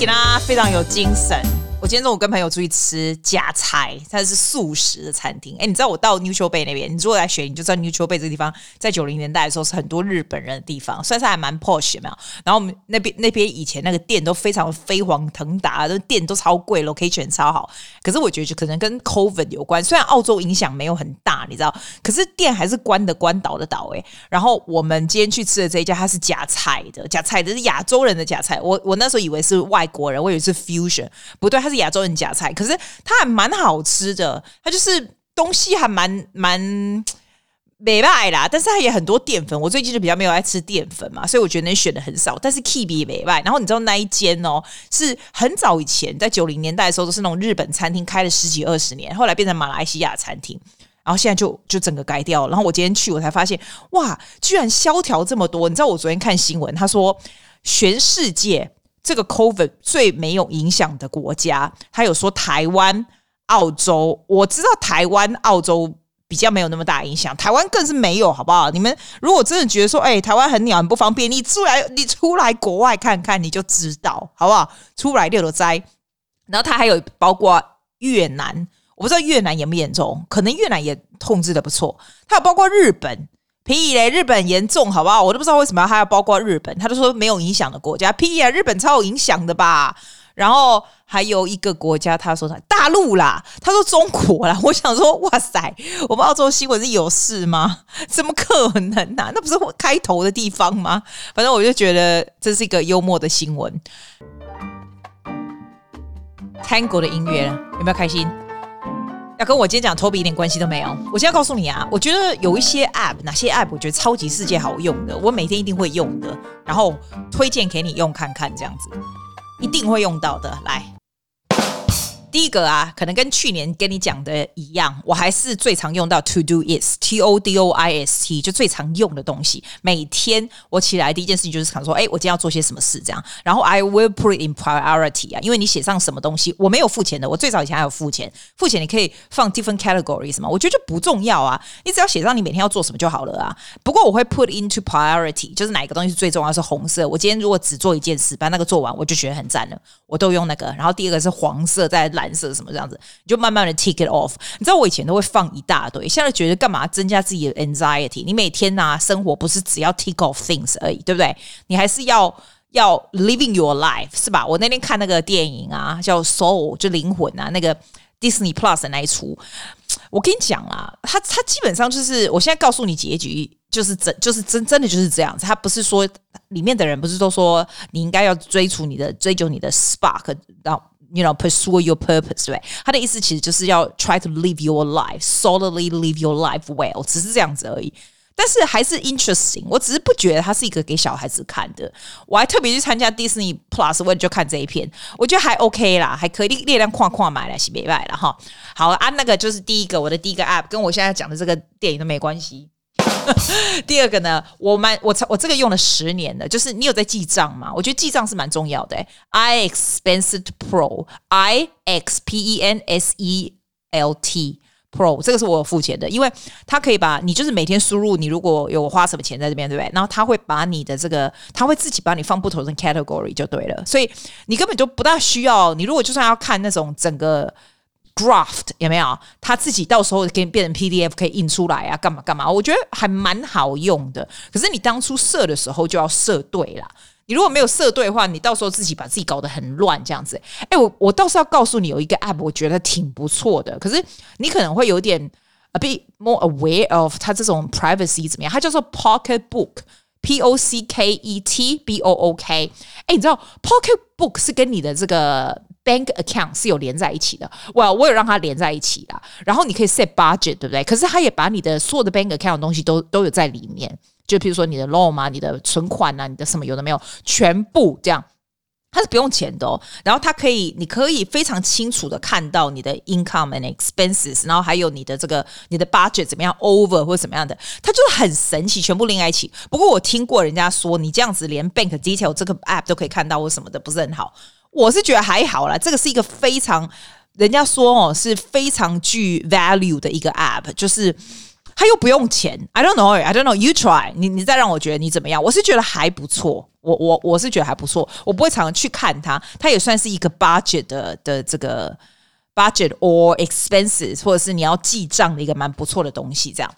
给他非常有精神。今天中午跟朋友出去吃假菜，它是素食的餐厅。哎，你知道我到 Neutral Bay 那边，你如果来雪，你就知道 Neutral Bay 这个地方在九零年代的时候是很多日本人的地方，算是还蛮 posh 有没有？然后我们那边那边以前那个店都非常飞黄腾达，都店都超贵，location 超好。可是我觉得就可能跟 COVID 有关，虽然澳洲影响没有很大，你知道，可是店还是关的关倒的倒。哎，然后我们今天去吃的这一家，它是假菜的，假菜的是亚洲人的假菜。我我那时候以为是外国人，我以为是 fusion，不对，它是亚洲人假菜，可是它还蛮好吃的，它就是东西还蛮蛮美味啦，但是它也很多淀粉。我最近就比较没有爱吃淀粉嘛，所以我觉得能选的很少。但是 Kibi 美味，然后你知道那一间哦，是很早以前在九零年代的时候都是那种日本餐厅，开了十几二十年，后来变成马来西亚餐厅，然后现在就就整个改掉了。然后我今天去，我才发现哇，居然萧条这么多。你知道我昨天看新闻，他说全世界。这个 COVID 最没有影响的国家，他有说台湾、澳洲。我知道台湾、澳洲比较没有那么大影响，台湾更是没有，好不好？你们如果真的觉得说，哎，台湾很鸟、很不方便，你出来，你出来国外看看，你就知道，好不好？出来溜溜灾。然后他还有包括越南，我不知道越南严不严重，可能越南也控制的不错。他有包括日本。屁嘞！日本严重，好不好？我都不知道为什么他要包括日本，他就说没有影响的国家。屁呀！日本超有影响的吧？然后还有一个国家，他说他大陆啦，他说中国啦。我想说，哇塞，我们澳洲新闻是有事吗？怎么可能啊？那不是开头的地方吗？反正我就觉得这是一个幽默的新闻。Tango 的音乐有没有开心？要跟我今天讲 Toby 一点关系都没有。我现在告诉你啊，我觉得有一些 App，哪些 App 我觉得超级世界好用的，我每天一定会用的，然后推荐给你用看看，这样子一定会用到的。来。第一个啊，可能跟去年跟你讲的一样，我还是最常用到 to do is t o D O I S T，就最常用的东西。每天我起来第一件事情就是想说，哎，我今天要做些什么事这样。然后 I will put in priority 啊，因为你写上什么东西，我没有付钱的，我最早以前还有付钱，付钱你可以放 different categories 嘛，我觉得就不重要啊，你只要写上你每天要做什么就好了啊。不过我会 put into priority，就是哪一个东西是最重要是红色。我今天如果只做一件事，把那个做完，我就觉得很赞了，我都用那个。然后第二个是黄色，在。蓝色什么这样子，你就慢慢的 take it off。你知道我以前都会放一大堆，现在觉得干嘛增加自己的 anxiety？你每天呐、生活不是只要 take off things 而已，对不对？你还是要要 living your life，是吧？我那天看那个电影啊，叫 Soul，就灵魂啊，那个 Disney Plus 那一出，我跟你讲啊，他他基本上就是，我现在告诉你结局，就是真就是真真的就是这样子。他不是说里面的人不是都说你应该要追逐你的追求你的 spark，然后。You know, pursue your purpose，对，他的意思其实就是要 try to live your life, solidly live your life well，只是这样子而已。但是还是 interesting，我只是不觉得它是一个给小孩子看的。我还特别去参加 Disney Plus，为就看这一片，我觉得还 OK 啦，还可以力量框框买来是没卖了哈。好啊，那个就是第一个，我的第一个 app 跟我现在讲的这个电影都没关系。第二个呢，我蛮我我这个用了十年了，就是你有在记账吗？我觉得记账是蛮重要的。I Expense Pro I X P E N S E L T Pro 这个是我付钱的，因为它可以把你就是每天输入你如果有花什么钱在这边，对不对？然后它会把你的这个，它会自己把你放不同的 category 就对了，所以你根本就不大需要。你如果就算要看那种整个。Draft 有没有？他自己到时候给你变成 PDF 可以印出来啊？干嘛干嘛？我觉得还蛮好用的。可是你当初设的时候就要设对啦。你如果没有设对的话，你到时候自己把自己搞得很乱这样子。哎，我我倒是要告诉你，有一个 App 我觉得挺不错的。可是你可能会有点 a bit more aware of 它这种 privacy 怎么样？它叫做 Pocket Book，P O C K E T B O O K。哎，你知道 Pocket Book 是跟你的这个。Bank account 是有连在一起的，我我有让它连在一起的，然后你可以 set budget，对不对？可是它也把你的所有的 bank account 的东西都都有在里面，就比如说你的 loan 啊、你的存款啊、你的什么有的没有，全部这样，它是不用钱的哦。然后它可以，你可以非常清楚的看到你的 income and expenses，然后还有你的这个你的 budget 怎么样 over 或者怎么样的，它就是很神奇，全部连在一起。不过我听过人家说，你这样子连 bank detail 这个 app 都可以看到或什么的，不是很好。我是觉得还好啦，这个是一个非常人家说哦是非常具 value 的一个 app，就是它又不用钱。I don't know, I don't know. You try，你你再让我觉得你怎么样？我是觉得还不错，我我我是觉得还不错。我不会常常去看它，它也算是一个 budget 的的这个 budget or expenses，或者是你要记账的一个蛮不错的东西，这样。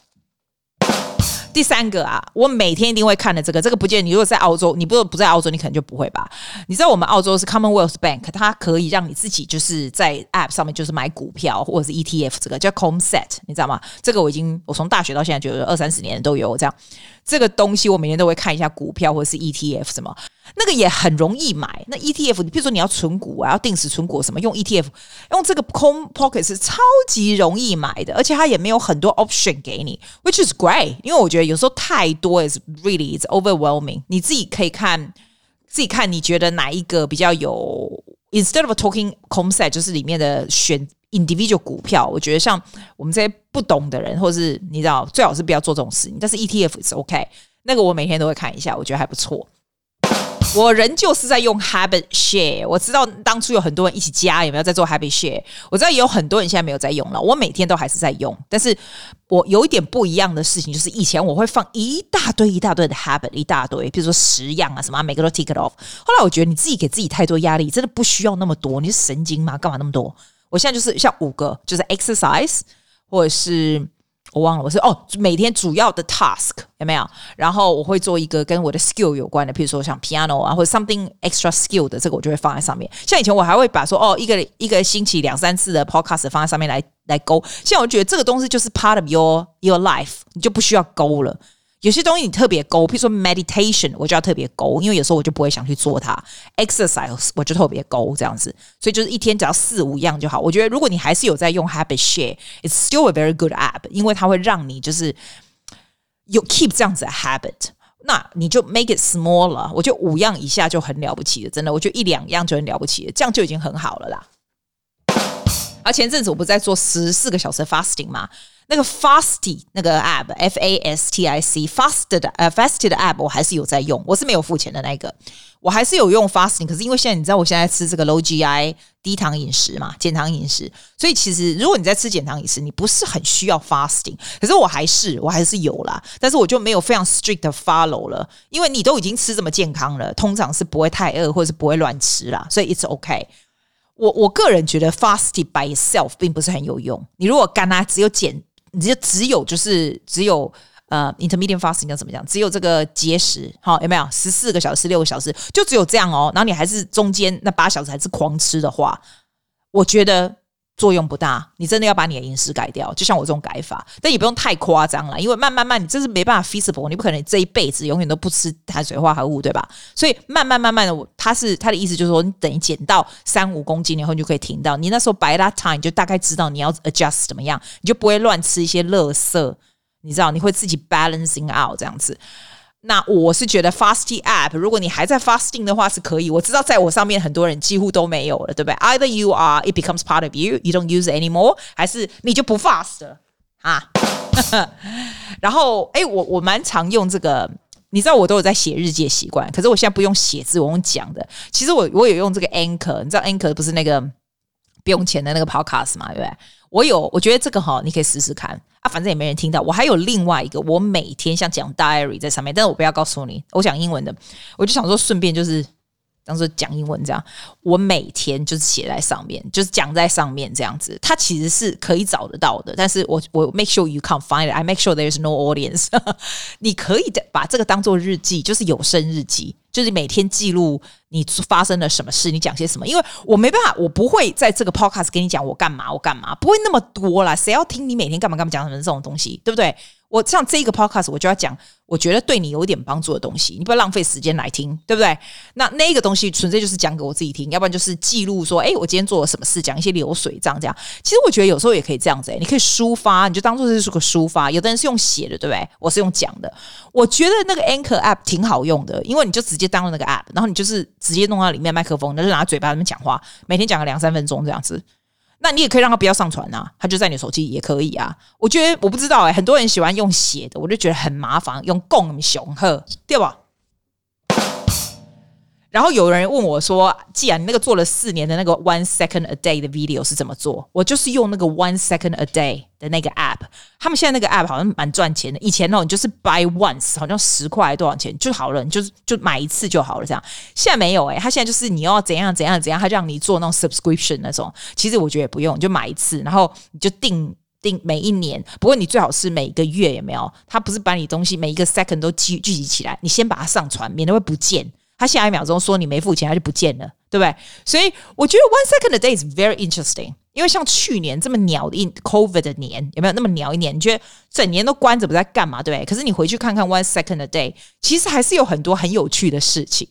第三个啊，我每天一定会看的这个，这个不见你如果在澳洲，你不是不在澳洲，你可能就不会吧？你知道我们澳洲是 Commonwealth Bank，它可以让你自己就是在 App 上面就是买股票或者是 ETF，这个叫 CommSet，你知道吗？这个我已经我从大学到现在就有二三十年都有这样，这个东西我每天都会看一下股票或者是 ETF 什么。那个也很容易买。那 ETF，你比如说你要存股啊，要定时存股什么，用 ETF，用这个 Com Pocket 是超级容易买的，而且它也没有很多 option 给你，which is great。因为我觉得有时候太多 is really is overwhelming。你自己可以看，自己看你觉得哪一个比较有，instead of talking CommSet，就是里面的选 individual 股票。我觉得像我们这些不懂的人，或是你知道，最好是不要做这种事情。但是 ETF 是 OK，那个我每天都会看一下，我觉得还不错。我仍旧是在用 Habit Share，我知道当初有很多人一起加，有没有在做 Habit Share？我知道也有很多人现在没有在用了。我每天都还是在用，但是我有一点不一样的事情，就是以前我会放一大堆一大堆的 Habit，一大堆，比如说十样啊什么，每个都 tick it off。后来我觉得你自己给自己太多压力，真的不需要那么多。你是神经吗？干嘛那么多？我现在就是像五个，就是 Exercise 或者是。我忘了，我是哦，每天主要的 task 有没有？然后我会做一个跟我的 skill 有关的，比如说像 piano 啊，或者 something extra skill 的，这个我就会放在上面。像以前我还会把说哦，一个一个星期两三次的 podcast 放在上面来来勾。现在我觉得这个东西就是 part of your your life，你就不需要勾了。有些东西你特别勾，譬如说 meditation，我就要特别勾，因为有时候我就不会想去做它。exercise 我就特别勾这样子，所以就是一天只要四五样就好。我觉得如果你还是有在用 Habit Share，it's still a very good app，因为它会让你就是有 keep 这样子的 habit，那你就 make it smaller。我觉得五样以下就很了不起了，真的，我觉得一两样就很了不起了，这样就已经很好了啦。而前阵子我不在做十四个小时 fasting 吗？那个 Fasti 那个 app F A S T I C Fast 的呃 Fasted 的 app 我还是有在用，我是没有付钱的那个，我还是有用 Fasting。可是因为现在你知道我现在吃这个 Low GI 低糖饮食嘛，减糖饮食，所以其实如果你在吃减糖饮食，你不是很需要 Fasting。可是我还是我还是有啦，但是我就没有非常 strict 的 follow 了，因为你都已经吃这么健康了，通常是不会太饿或者是不会乱吃啦，所以 it's OK。我我个人觉得 Fasting by itself 并不是很有用，你如果干啊只有减。你就只有就是只有呃，intermediate fasting 要怎么讲？只有这个节食，好，有没有十四个小时、六个小时，就只有这样哦。然后你还是中间那八小时还是狂吃的话，我觉得。作用不大，你真的要把你的饮食改掉，就像我这种改法，但也不用太夸张了，因为慢慢慢，你这是没办法 feasible，你不可能这一辈子永远都不吃碳水化合物，对吧？所以慢慢慢慢的，他是他的意思就是说，你等于减到三五公斤以后，你就可以停到。你那时候 by that time 就大概知道你要 adjust 怎么样，你就不会乱吃一些垃圾，你知道，你会自己 balancing out 这样子。那我是觉得 Fasting App，如果你还在 Fasting 的话是可以。我知道在我上面很多人几乎都没有了，对不对？Either you are, it becomes part of you, you don't use anymore，还是你就不 fast 了啊？然后，哎，我我蛮常用这个，你知道我都有在写日记的习惯，可是我现在不用写字，我用讲的。其实我我有用这个 Anchor，你知道 Anchor 不是那个不用钱的那个 Podcast 嘛，对不对？我有，我觉得这个哈，你可以试试看啊，反正也没人听到。我还有另外一个，我每天像讲 diary 在上面，但是我不要告诉你，我讲英文的，我就想说顺便就是当做讲英文这样，我每天就是写在上面，就是讲在上面这样子。它其实是可以找得到的，但是我我 make sure you can't find it，I make sure there is no audience。你可以把这个当做日记，就是有声日记。就是每天记录你发生了什么事，你讲些什么？因为我没办法，我不会在这个 podcast 跟你讲我干嘛，我干嘛，不会那么多啦。谁要听你每天干嘛干嘛讲什么这种东西，对不对？我像这一个 podcast，我就要讲，我觉得对你有点帮助的东西，你不要浪费时间来听，对不对？那那个东西纯粹就是讲给我自己听，要不然就是记录说，哎，我今天做了什么事，讲一些流水账这样。其实我觉得有时候也可以这样子，你可以抒发，你就当做这是个抒发。有的人是用写的，对不对？我是用讲的。我觉得那个 Anchor app 挺好用的，因为你就直接当了那个 app，然后你就是直接弄到里面麦克风，那就拿嘴巴里面讲话，每天讲个两三分钟这样子。那你也可以让他不要上传、啊，他就在你手机也可以啊。我觉得我不知道哎、很多人喜欢用写的，我就觉得很麻烦，用共雄鹤对吧？然后有人问我说：“既然你那个做了四年的那个 one second a day 的 video 是怎么做？”我就是用那个 one second a day 的那个 app。他们现在那个 app 好像蛮赚钱的。以前呢，你就是 buy once，好像十块多少钱就好了，你就是就买一次就好了。这样现在没有诶、欸，他现在就是你要怎样怎样怎样，他让你做那种 subscription 那种。其实我觉得也不用，你就买一次，然后你就定定每一年。不过你最好是每个月有没有？他不是把你东西每一个 second 都聚聚集起来，你先把它上传，免得会不见。他下一秒钟说你没付钱，他就不见了，对不对？所以我觉得 one second a day is very interesting，因为像去年这么鸟的一 COVID 的年，有没有那么鸟一年？你觉得整年都关着不在干嘛，对不对？可是你回去看看 one second a day，其实还是有很多很有趣的事情。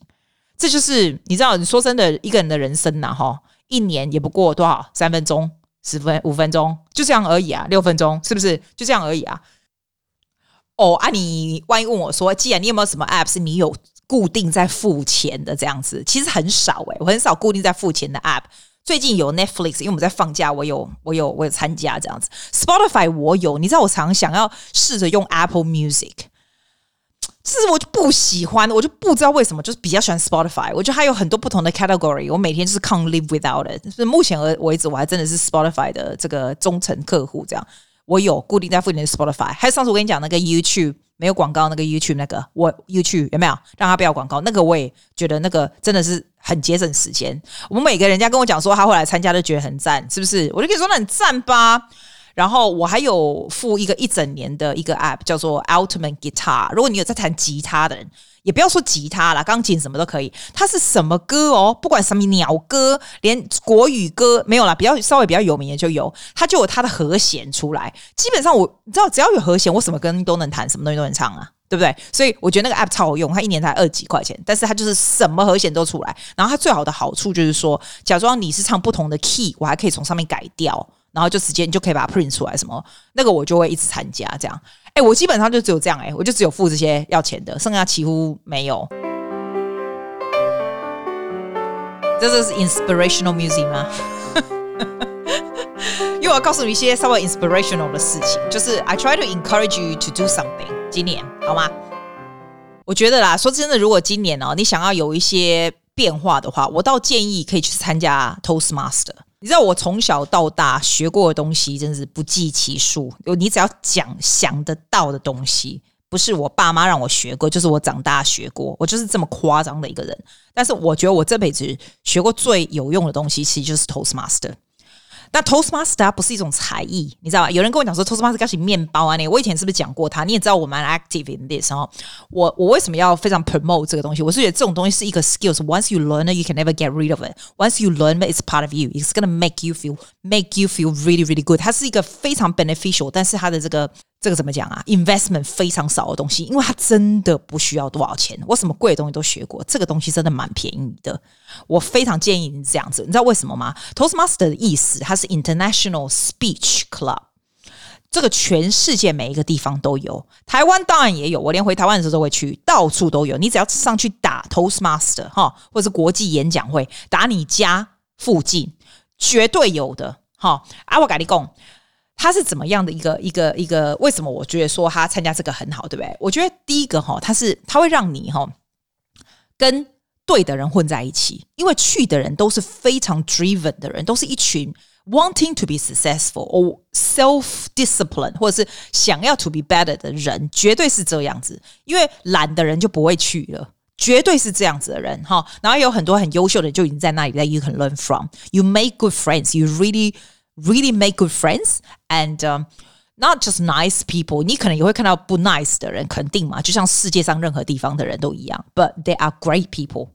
这就是你知道，你说真的，一个人的人生呐，哈，一年也不过多少三分钟、十分、五分钟，就这样而已啊，六分钟是不是？就这样而已啊。哦啊，你万一问我说，既然你有没有什么 app 是你有？固定在付钱的这样子，其实很少诶、我很少固定在付钱的 app。最近有 Netflix，因为我们在放假，我有我有我有参加这样子。Spotify 我有，你知道我常想要试着用 Apple Music，就是我就不喜欢，我就不知道为什么，就是比较喜欢 Spotify。我觉得它有很多不同的 category，我每天就是 can't live without it。是目前而为止，我还真的是 Spotify 的这个忠诚客户。这样，我有固定在付钱的 Spotify，还有上次我跟你讲那个 YouTube。没有广告那个 YouTube 那个，我 YouTube 有没有让他不要广告？那个我也觉得那个真的是很节省时间。我们每个人家跟我讲说他后来参加都觉得很赞，是不是？我就跟你说那很赞吧。然后我还有付一个一整年的一个 App 叫做 Ultimate Guitar。如果你有在弹吉他的人。也不要说吉他啦，钢琴什么都可以。它是什么歌哦？不管什么鸟歌，连国语歌没有啦，比较稍微比较有名的就有，它就有它的和弦出来。基本上我你知道，只要有和弦，我什么歌都能弹，什么东西都能唱啊，对不对？所以我觉得那个 app 超好用，它一年才二几块钱，但是它就是什么和弦都出来。然后它最好的好处就是说，假装你是唱不同的 key，我还可以从上面改调，然后就直接你就可以把它 print 出来什么，那个我就会一直参加这样。哎、我基本上就只有这样哎、我就只有付这些要钱的，剩下几乎没有。这是 inspirational music 吗？因为我要告诉你一些稍微 inspirational 的事情，就是 I try to encourage you to do something。今年好吗？我觉得啦，说真的，如果今年哦，你想要有一些变化的话，我倒建议可以去参加 Toastmaster。你知道我从小到大学过的东西真是不计其数。有你只要讲想得到的东西，不是我爸妈让我学过，就是我长大学过，我就是这么夸张的一个人。但是我觉得我这辈子学过最有用的东西，其实就是 Toastmaster。那 Toastmaster 不是一种才艺，你知道吧？有人跟我讲说 Toastmaster 是面包啊，你我以前是不是讲过它？你也知道我蛮 active in this 哦。我我为什么要非常 promote 这个东西？我是觉得这种东西是一个 skills。Once you learn it, you can never get rid of it. Once you learn it, it's part of you. It's gonna make you feel make you feel really really good. 它是一个非常 beneficial，但是它的这个。这个怎么讲啊？Investment 非常少的东西，因为它真的不需要多少钱。我什么贵的东西都学过，这个东西真的蛮便宜的。我非常建议你这样子，你知道为什么吗？Toastmaster 的意思，它是 International Speech Club，这个全世界每一个地方都有，台湾当然也有。我连回台湾的时候都会去，到处都有。你只要上去打 Toastmaster 哈，或者是国际演讲会，打你家附近绝对有的哈。啊，我跟你讲。他是怎么样的一个一个一个？为什么我觉得说他参加这个很好，对不对？我觉得第一个哈，他是他会让你哈跟对的人混在一起，因为去的人都是非常 driven 的人，都是一群 wanting to be successful or self discipline 或者是想要 to be better 的人，绝对是这样子。因为懒的人就不会去了，绝对是这样子的人哈。然后有很多很优秀的就已经在那里，that you can learn from. You make good friends. You really Really make good friends and、um, not just nice people。你可能也会看到不 nice 的人，肯定嘛，就像世界上任何地方的人都一样。But they are great people。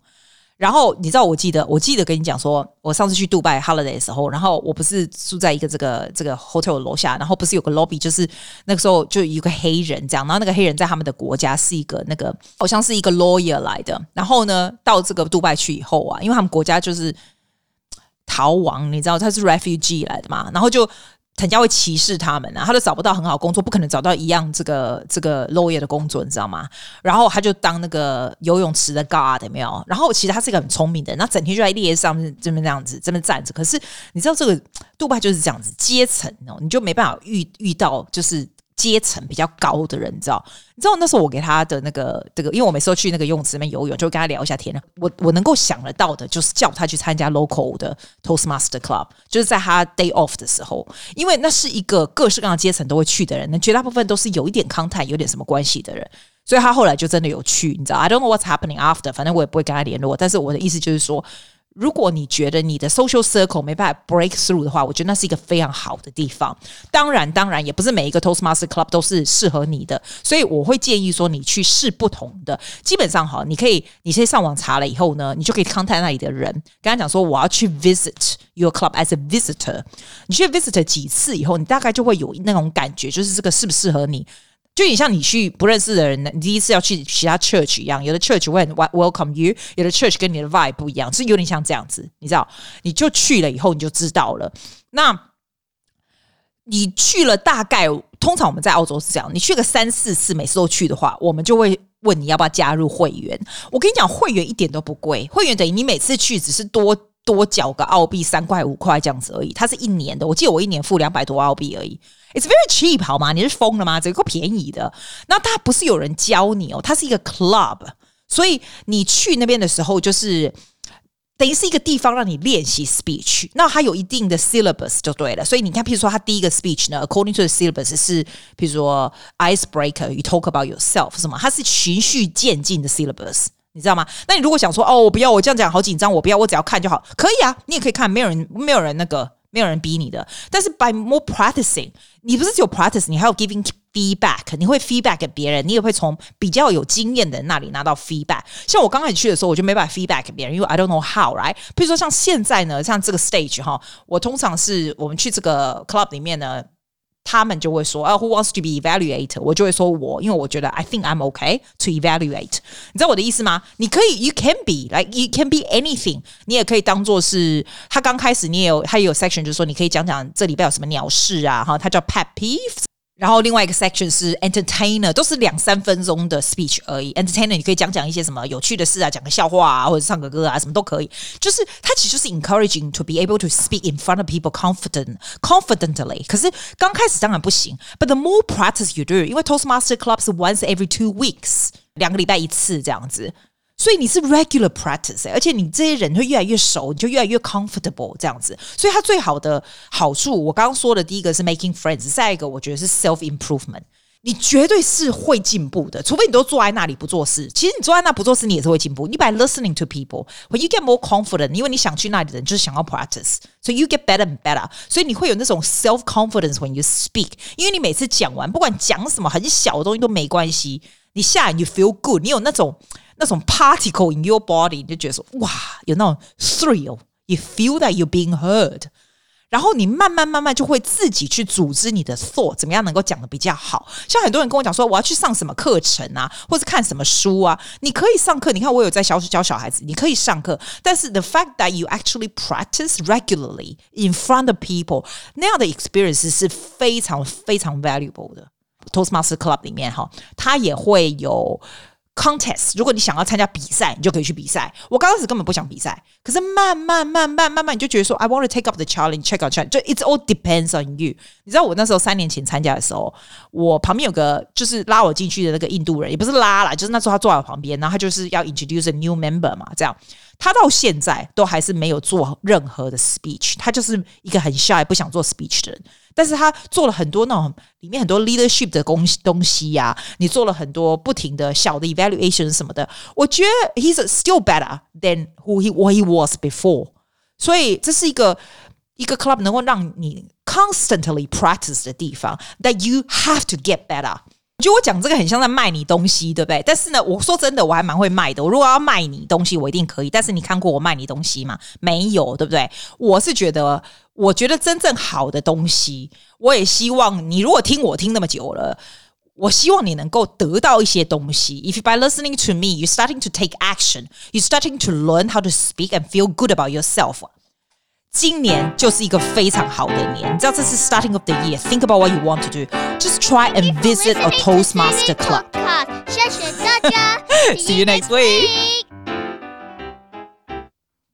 然后你知道，我记得，我记得跟你讲说，我上次去杜拜 holiday 的时候，然后我不是住在一个这个这个 hotel 楼下，然后不是有个 lobby，就是那个时候就有个黑人这样，然后那个黑人在他们的国家是一个那个好像是一个 lawyer 来的。然后呢，到这个杜拜去以后啊，因为他们国家就是。逃亡，你知道他是 refugee 来的嘛？然后就人家会歧视他们啊，他都找不到很好工作，不可能找到一样这个这个 lawyer 的工作，你知道吗？然后他就当那个游泳池的 guard 有没有？然后其实他是一个很聪明的人，那整天就在列上面这边这样子这边站着。可是你知道这个杜拜就是这样子阶层哦，你就没办法遇遇到就是阶层比较高的人，你知道？你知道那时候我给他的那个这个，因为我每次都去那个泳池里面游泳，就跟他聊一下天。我我能够想得到的，就是叫他去参加 local 的 Toastmaster Club，就是在他 day off 的时候，因为那是一个各式各样的阶层都会去的人，那绝大部分都是有一点 contact，有点什么关系的人，所以他后来就真的有去，你知道？I don't know what's happening after，反正我也不会跟他联络，但是我的意思就是说。如果你觉得你的 social circle 没办法 break through 的话，我觉得那是一个非常好的地方。当然，当然也不是每一个 Toastmaster Club 都是适合你的，所以我会建议说你去试不同的。基本上哈，你可以，你先上网查了以后呢，你就可以 contact 那里的人，跟他讲说我要去 visit your club as a visitor。你去 visit 几次以后，你大概就会有那种感觉，就是这个适不适合你。就你像你去不认识的人，你第一次要去其他 church 一样，有的 church 会很 welcome you，有的 church 跟你的 vibe 不一样，是有点像这样子，你知道？你就去了以后你就知道了。那你去了大概，通常我们在澳洲是这样，你去个三四次，每次都去的话，我们就会问你要不要加入会员。我跟你讲，会员一点都不贵，会员等于你每次去只是多。多缴个澳币三块五块这样子而已，它是一年的。我记得我一年付两百多澳币而已，It's very cheap 好吗？你是疯了吗？这个便宜的。那它不是有人教你哦，它是一个 club，所以你去那边的时候，就是等于是一个地方让你练习 speech。那它有一定的 syllabus 就对了。所以你看，譬如说它第一个 speech 呢，according to the syllabus 是譬如说 icebreaker，you talk about yourself 什么？它是循序渐进的 syllabus。你知道吗？那你如果想说哦，我不要，我这样讲好紧张，我不要，我只要看就好，可以啊，你也可以看，没有人，没有人那个，没有人逼你的。但是 by more practicing，你不是只有 practice，你还有 giving feedback，你会 feedback 给别人，你也会从比较有经验的人那里拿到 feedback。像我刚开始去的时候，我就没办法 feedback 给别人，因为 I don't know how，right？比如说像现在呢，像这个 stage 哈，我通常是我们去这个 club 里面呢。他们就会说啊，Who wants to be evaluated？我就会说我，因为我觉得 I think I'm okay to evaluate。你知道我的意思吗？你可以，You can be like you can be anything。你也可以当做是他刚开始，你也有他也有 section，就是说你可以讲讲这里边有什么鸟事啊，哈，他叫 pet peeves。然后另外一个 section 是 entertainer，都是两三分钟的 speech 而已。entertainer 你可以讲讲一些什么有趣的事啊，讲个笑话啊，或者唱个歌啊，什么都可以。就是它其实就是 encouraging to be able to speak in front of people confident confidently。可是刚开始当然不行，but the more practice you do，因为 Toastmaster Club 是 once every two weeks，两个礼拜一次这样子。 所以你是 regular practice，而且你这些人会越来越熟，你就越来越 comfortable 这样子。所以它最好的好处，我刚刚说的第一个是 making friends，再一个我觉得是 self improvement。你绝对是会进步的，除非你都坐在那里不做事。其实你坐在那不做事，你也是会进步。你 by listening to people，when you get more confident，因为你想去那里的人就是想要 practice，所以 you get better and better。所以你会有那种 self confidence when you speak，因为你每次讲完，不管讲什么很小的东西都没关系，你下来你 feel good，你有那种。那种 particle in your body，你就觉得说哇，有那种 thrill，you feel that you're being heard。然后你慢慢慢慢就会自己去组织你的 thought，怎么样能够讲得比较好。像很多人跟我讲说，我要去上什么课程啊，或者看什么书啊。你可以上课，你看我有在小教小孩子，你可以上课。但是 the fact that you actually practice regularly in front of people，那样的 experience 是非常非常 valuable 的。Toastmaster Club 里面哈，它也会有。 Contest，如果你想要参加比赛，你就可以去比赛。我刚开始根本不想比赛，可是慢慢慢慢慢慢，你就觉得说，I want to take up the challenge，check out challenge，就 It's all depends on you。你知道我那时候三年前参加的时候，我旁边有个就是拉我进去的那个印度人，也不是拉啦，就是那时候他坐在我旁边，然后他就是要 introduce a new member 嘛，这样。他到现在都还是没有做任何的 speech，他就是一个很 shy 不想做 speech 的人。但是他做了很多那种里面很多 leadership 的东西东西呀、你做了很多不停的小的 evaluation 什么的，我觉得 he's still better than who he what he was before。所以这是一个一个 club 能够让你 constantly practice 的地方，that you have to get better。我觉得我讲这个很像在卖你东西，对不对？但是呢，我说真的，我还蛮会卖的。我如果要卖你东西，我一定可以。但是你看过我卖你东西吗？没有，对不对？我是觉得，我觉得真正好的东西，我也希望你如果听我听那么久了，我希望你能够得到一些东西。If by listening to me, you're starting to take action, you're starting to learn how to speak and feel good about yourself. 今年就是一个非常好的年，你知道这是 starting of the year. Think about what you want to do. Just try and visit a Toastmaster club. 谢谢大家，See you next week.